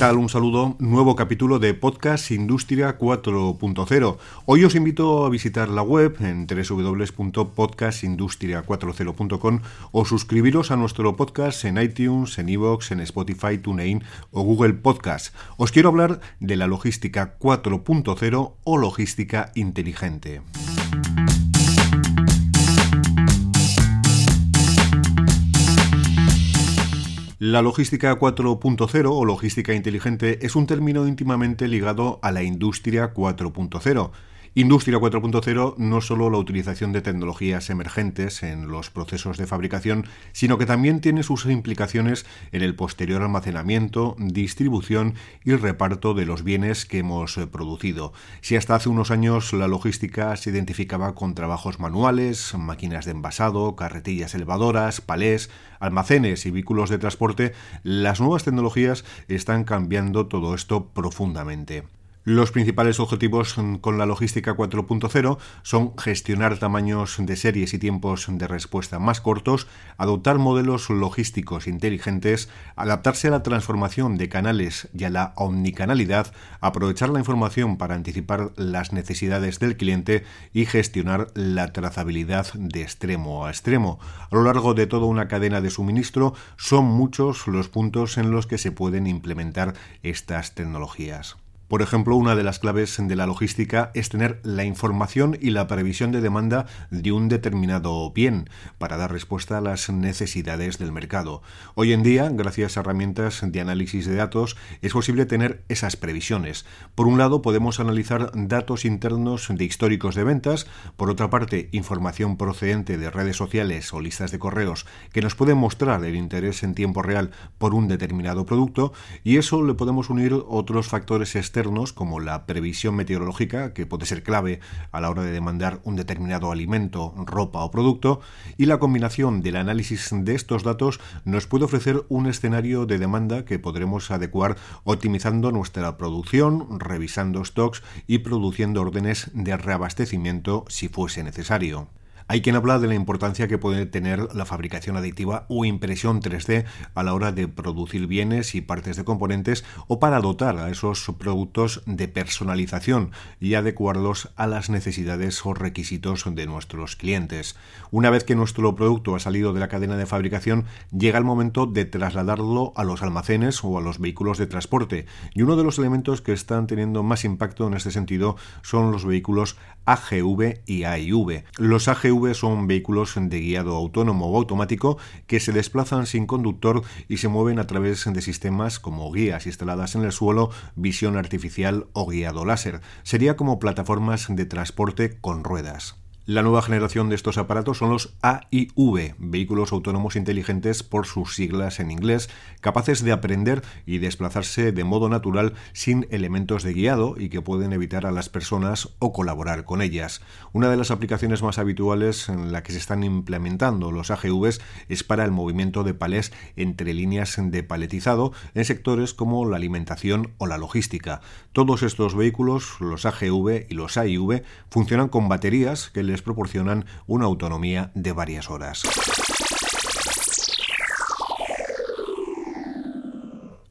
Tal? Un saludo, nuevo capítulo de Podcast Industria 4.0. Hoy os invito a visitar la web en www.podcastindustria40.com o suscribiros a nuestro podcast en iTunes, en iVoox, en Spotify, TuneIn o Google Podcast. Os quiero hablar de la logística 4.0 o logística inteligente. La logística 4.0 o logística inteligente es un término íntimamente ligado a la industria 4.0 Industria 4.0 no solo la utilización de tecnologías emergentes en los procesos de fabricación, sino que también tiene sus implicaciones en el posterior almacenamiento, distribución y reparto de los bienes que hemos eh, producido. Si hasta hace unos años la logística se identificaba con trabajos manuales, máquinas de envasado, carretillas elevadoras, palés, almacenes y vehículos de transporte, las nuevas tecnologías están cambiando todo esto profundamente. Los principales objetivos con la logística 4.0 son gestionar tamaños de series y tiempos de respuesta más cortos, adoptar modelos logísticos inteligentes, adaptarse a la transformación de canales y a la omnicanalidad, aprovechar la información para anticipar las necesidades del cliente y gestionar la trazabilidad de extremo a extremo. A lo largo de toda una cadena de suministro son muchos los puntos en los que se pueden implementar estas tecnologías. Por ejemplo, una de las claves de la logística es tener la información y la previsión de demanda de un determinado bien para dar respuesta a las necesidades del mercado. Hoy en día, gracias a herramientas de análisis de datos, es posible tener esas previsiones. Por un lado, podemos analizar datos internos de históricos de ventas, por otra parte, información procedente de redes sociales o listas de correos que nos pueden mostrar el interés en tiempo real por un determinado producto, y eso le podemos unir otros factores externos como la previsión meteorológica, que puede ser clave a la hora de demandar un determinado alimento, ropa o producto, y la combinación del análisis de estos datos nos puede ofrecer un escenario de demanda que podremos adecuar optimizando nuestra producción, revisando stocks y produciendo órdenes de reabastecimiento si fuese necesario. Hay quien habla de la importancia que puede tener la fabricación aditiva o impresión 3D a la hora de producir bienes y partes de componentes o para dotar a esos productos de personalización y adecuarlos a las necesidades o requisitos de nuestros clientes. Una vez que nuestro producto ha salido de la cadena de fabricación, llega el momento de trasladarlo a los almacenes o a los vehículos de transporte. Y uno de los elementos que están teniendo más impacto en este sentido son los vehículos AGV y AIV. Los AGV son vehículos de guiado autónomo o automático que se desplazan sin conductor y se mueven a través de sistemas como guías instaladas en el suelo, visión artificial o guiado láser. Sería como plataformas de transporte con ruedas. La nueva generación de estos aparatos son los AIV, vehículos autónomos inteligentes por sus siglas en inglés, capaces de aprender y desplazarse de modo natural sin elementos de guiado y que pueden evitar a las personas o colaborar con ellas. Una de las aplicaciones más habituales en la que se están implementando los AGVs es para el movimiento de palés entre líneas de paletizado en sectores como la alimentación o la logística. Todos estos vehículos, los AGV y los AIV, funcionan con baterías que les proporcionan una autonomía de varias horas.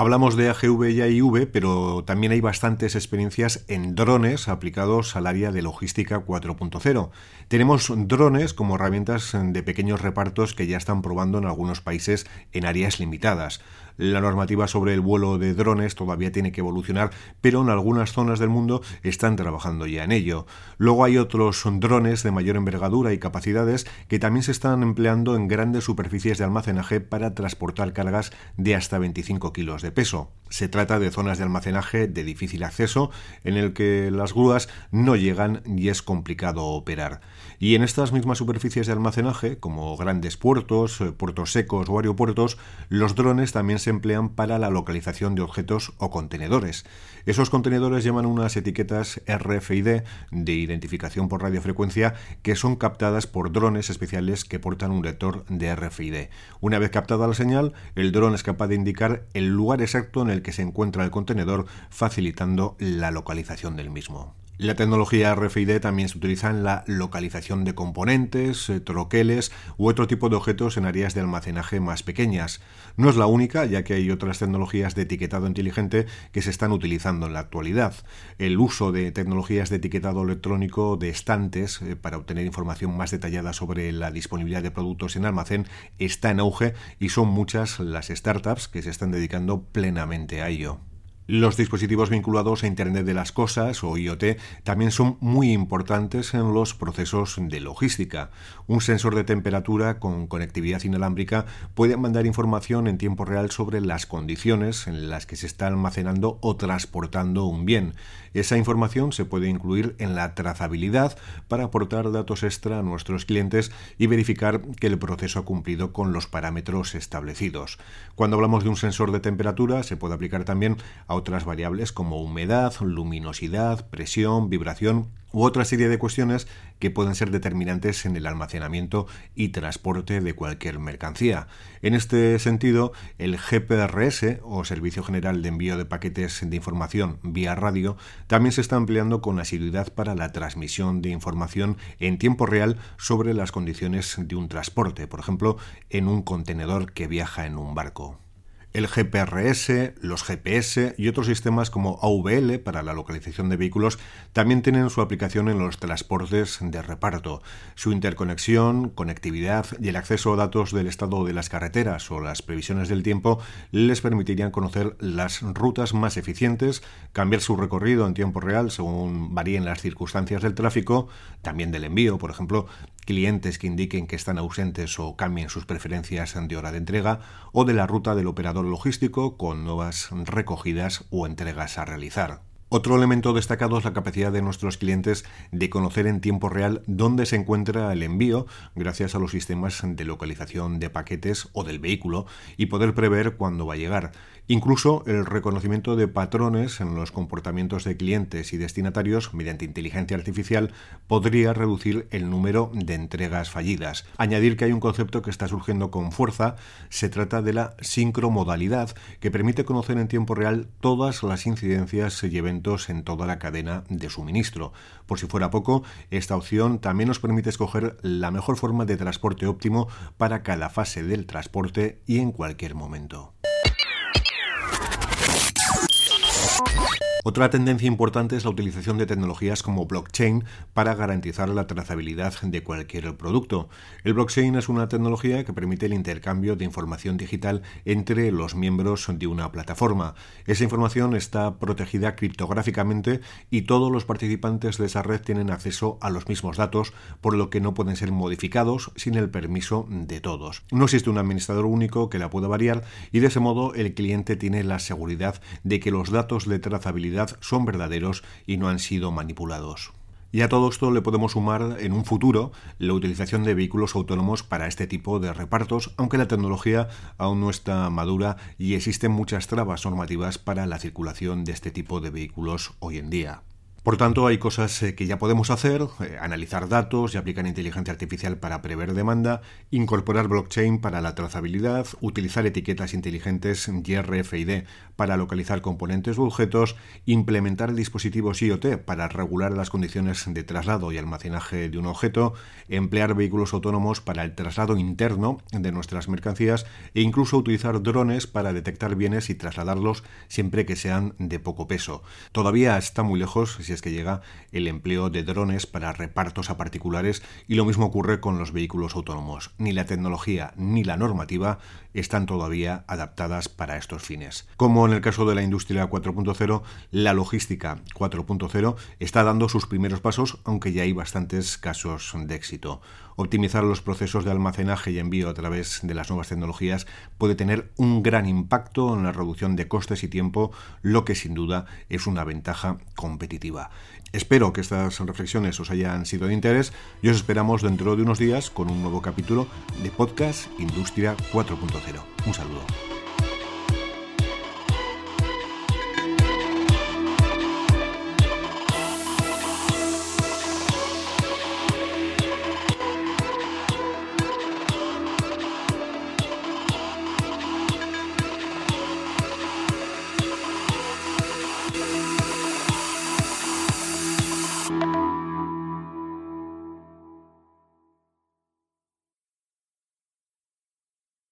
Hablamos de AGV y AIV, pero también hay bastantes experiencias en drones aplicados al área de logística 4.0. Tenemos drones como herramientas de pequeños repartos que ya están probando en algunos países en áreas limitadas. La normativa sobre el vuelo de drones todavía tiene que evolucionar, pero en algunas zonas del mundo están trabajando ya en ello. Luego hay otros drones de mayor envergadura y capacidades que también se están empleando en grandes superficies de almacenaje para transportar cargas de hasta 25 kilos de peso. Se trata de zonas de almacenaje de difícil acceso en el que las grúas no llegan y es complicado operar. Y en estas mismas superficies de almacenaje, como grandes puertos, eh, puertos secos o aeropuertos, los drones también se emplean para la localización de objetos o contenedores. Esos contenedores llevan unas etiquetas RFID de identificación por radiofrecuencia que son captadas por drones especiales que portan un lector de RFID. Una vez captada la señal, el dron es capaz de indicar el lugar exacto en el que se encuentra el contenedor, facilitando la localización del mismo. La tecnología RFID también se utiliza en la localización de componentes, eh, troqueles u otro tipo de objetos en áreas de almacenaje más pequeñas. No es la única, ya que hay otras tecnologías de etiquetado inteligente que se están utilizando en la actualidad. El uso de tecnologías de etiquetado electrónico de estantes eh, para obtener información más detallada sobre la disponibilidad de productos en almacén está en auge y son muchas las startups que se están dedicando plenamente a ello. Los dispositivos vinculados a Internet de las Cosas o IoT también son muy importantes en los procesos de logística. Un sensor de temperatura con conectividad inalámbrica puede mandar información en tiempo real sobre las condiciones en las que se está almacenando o transportando un bien. Esa información se puede incluir en la trazabilidad para aportar datos extra a nuestros clientes y verificar que el proceso ha cumplido con los parámetros establecidos. Cuando hablamos de un sensor de temperatura se puede aplicar también a otras variables como humedad, luminosidad, presión, vibración u otra serie de cuestiones que pueden ser determinantes en el almacenamiento y transporte de cualquier mercancía. En este sentido, el GPRS o Servicio General de Envío de Paquetes de Información vía radio también se está empleando con asiduidad para la transmisión de información en tiempo real sobre las condiciones de un transporte, por ejemplo, en un contenedor que viaja en un barco. El GPRS, los GPS y otros sistemas como AVL para la localización de vehículos también tienen su aplicación en los transportes de reparto. Su interconexión, conectividad y el acceso a datos del estado de las carreteras o las previsiones del tiempo les permitirían conocer las rutas más eficientes, cambiar su recorrido en tiempo real según varíen las circunstancias del tráfico, también del envío, por ejemplo, clientes que indiquen que están ausentes o cambien sus preferencias de hora de entrega, o de la ruta del operador logístico con nuevas recogidas o entregas a realizar. Otro elemento destacado es la capacidad de nuestros clientes de conocer en tiempo real dónde se encuentra el envío gracias a los sistemas de localización de paquetes o del vehículo y poder prever cuándo va a llegar. Incluso el reconocimiento de patrones en los comportamientos de clientes y destinatarios mediante inteligencia artificial podría reducir el número de entregas fallidas. Añadir que hay un concepto que está surgiendo con fuerza, se trata de la sincromodalidad, que permite conocer en tiempo real todas las incidencias y en toda la cadena de suministro. Por si fuera poco, esta opción también nos permite escoger la mejor forma de transporte óptimo para cada fase del transporte y en cualquier momento. Otra tendencia importante es la utilización de tecnologías como blockchain para garantizar la trazabilidad de cualquier producto. El blockchain es una tecnología que permite el intercambio de información digital entre los miembros de una plataforma. Esa información está protegida criptográficamente y todos los participantes de esa red tienen acceso a los mismos datos, por lo que no pueden ser modificados sin el permiso de todos. No existe un administrador único que la pueda variar y de ese modo el cliente tiene la seguridad de que los datos de trazabilidad son verdaderos y no han sido manipulados. Y a todo esto le podemos sumar en un futuro la utilización de vehículos autónomos para este tipo de repartos, aunque la tecnología aún no está madura y existen muchas trabas normativas para la circulación de este tipo de vehículos hoy en día. Por tanto, hay cosas eh, que ya podemos hacer, eh, analizar datos y aplicar inteligencia artificial para prever demanda, incorporar blockchain para la trazabilidad, utilizar etiquetas inteligentes y RFID para localizar componentes u objetos, implementar dispositivos IoT para regular las condiciones de traslado y almacenaje de un objeto, emplear vehículos autónomos para el traslado interno de nuestras mercancías e incluso utilizar drones para detectar bienes y trasladarlos siempre que sean de poco peso. Todavía está muy lejos si es que llega el empleo de drones para repartos a particulares y lo mismo ocurre con los vehículos autónomos. Ni la tecnología ni la normativa están todavía adaptadas para estos fines. Como en el caso de la industria 4.0, la logística 4.0 está dando sus primeros pasos, aunque ya hay bastantes casos de éxito. Optimizar los procesos de almacenaje y envío a través de las nuevas tecnologías puede tener un gran impacto en la reducción de costes y tiempo, lo que sin duda es una ventaja competitiva. Espero que estas reflexiones os hayan sido de interés y os esperamos dentro de unos días con un nuevo capítulo de Podcast Industria 4.0. Un saludo.